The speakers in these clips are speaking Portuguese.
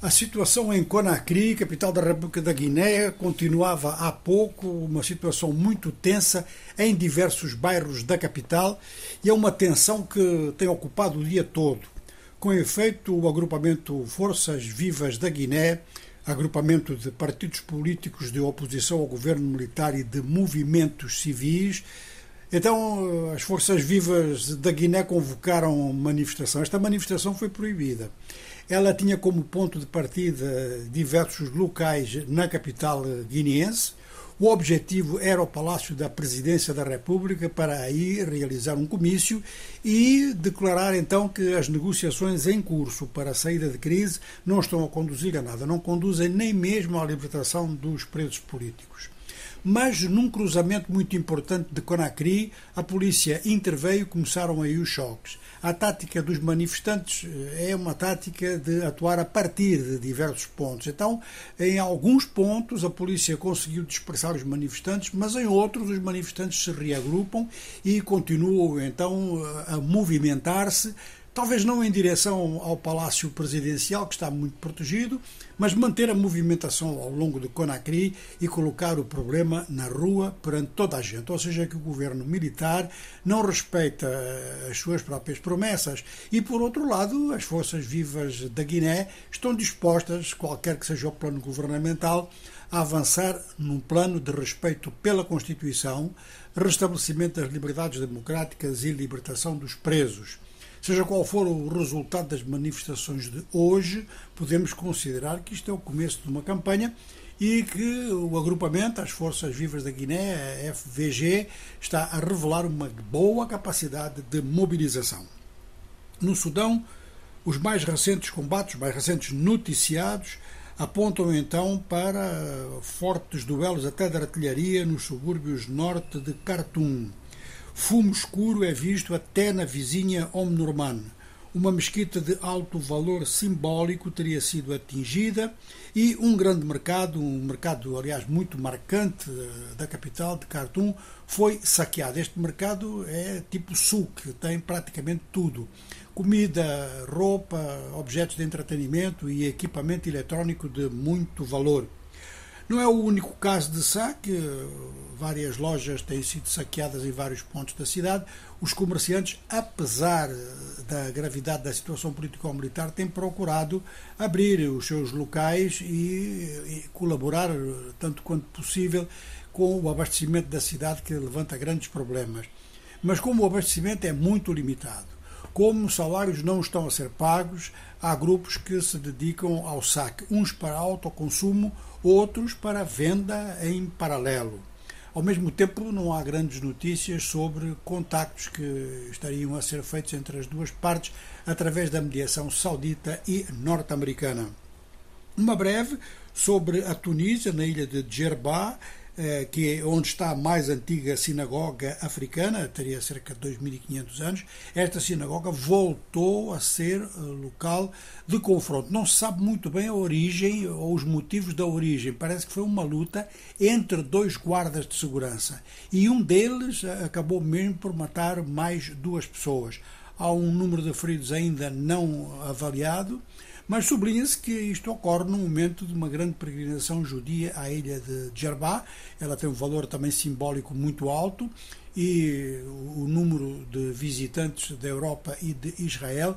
A situação em Conakry, capital da República da Guiné, continuava há pouco uma situação muito tensa em diversos bairros da capital e é uma tensão que tem ocupado o dia todo. Com efeito, o agrupamento Forças Vivas da Guiné, agrupamento de partidos políticos de oposição ao governo militar e de movimentos civis, então as Forças Vivas da Guiné convocaram manifestação. Esta manifestação foi proibida. Ela tinha como ponto de partida diversos locais na capital guineense. O objetivo era o Palácio da Presidência da República para aí realizar um comício e declarar então que as negociações em curso para a saída de crise não estão a conduzir a nada, não conduzem nem mesmo à libertação dos presos políticos. Mas num cruzamento muito importante de Conakry, a polícia interveio e começaram aí os choques. A tática dos manifestantes eh, é uma tática de atuar a partir de diversos pontos. Então, em alguns pontos, a polícia conseguiu dispersar os manifestantes, mas em outros, os manifestantes se reagrupam e continuam então a movimentar-se talvez não em direção ao Palácio Presidencial, que está muito protegido, mas manter a movimentação ao longo de Conakry e colocar o problema na rua perante toda a gente. Ou seja, que o governo militar não respeita eh, as suas próprias promessas. E, por outro lado, as forças vivas da Guiné estão dispostas, qualquer que seja o plano governamental, a avançar num plano de respeito pela Constituição, restabelecimento das liberdades democráticas e libertação dos presos. Seja qual for o resultado das manifestações de hoje, podemos considerar que isto é o começo de uma campanha e que o agrupamento, as Forças Vivas da Guiné, a FVG, está a revelar uma boa capacidade de mobilização. No Sudão, os mais recentes combates, os mais recentes noticiados, apontam então para fortes duelos até de artilharia nos subúrbios norte de Khartoum. Fumo escuro é visto até na vizinha Omdurman. Uma mesquita de alto valor simbólico teria sido atingida e um grande mercado, um mercado, aliás, muito marcante eh, da capital de Khartoum, foi saqueado. Este mercado é tipo souk, tem praticamente tudo: comida, roupa, objetos de entretenimento e equipamento eletrónico de muito valor. Não é o único caso de saque, várias lojas têm sido saqueadas em vários pontos da cidade. Os comerciantes, apesar da gravidade da situação político-militar, têm procurado abrir os seus locais e, e colaborar, tanto quanto possível, com o abastecimento da cidade, que levanta grandes problemas. Mas como o abastecimento é muito limitado, como os salários não estão a ser pagos, há grupos que se dedicam ao saque, uns para autoconsumo, outros para venda em paralelo. Ao mesmo tempo, não há grandes notícias sobre contactos que estariam a ser feitos entre as duas partes através da mediação saudita e norte-americana. Uma breve sobre a Tunísia, na ilha de Djerba, que é onde está a mais antiga sinagoga africana, teria cerca de 2.500 anos, esta sinagoga voltou a ser eh, local de confronto. Não se sabe muito bem a origem ou os motivos da origem. Parece que foi uma luta entre dois guardas de segurança e um deles eh, acabou mesmo por matar mais duas pessoas. Há um número de feridos ainda não avaliado mas sublinha-se que isto ocorre no momento de uma grande peregrinação judia à ilha de Djerba. Ela tem um valor também simbólico muito alto e o número de visitantes da Europa e de Israel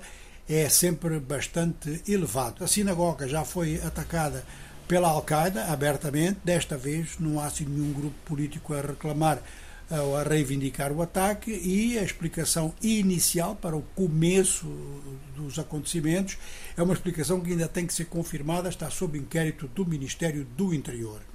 é sempre bastante elevado. A sinagoga já foi atacada pela Al-Qaeda abertamente, desta vez não há assim nenhum grupo político a reclamar a reivindicar o ataque e a explicação inicial para o começo dos acontecimentos é uma explicação que ainda tem que ser confirmada, está sob inquérito do Ministério do Interior.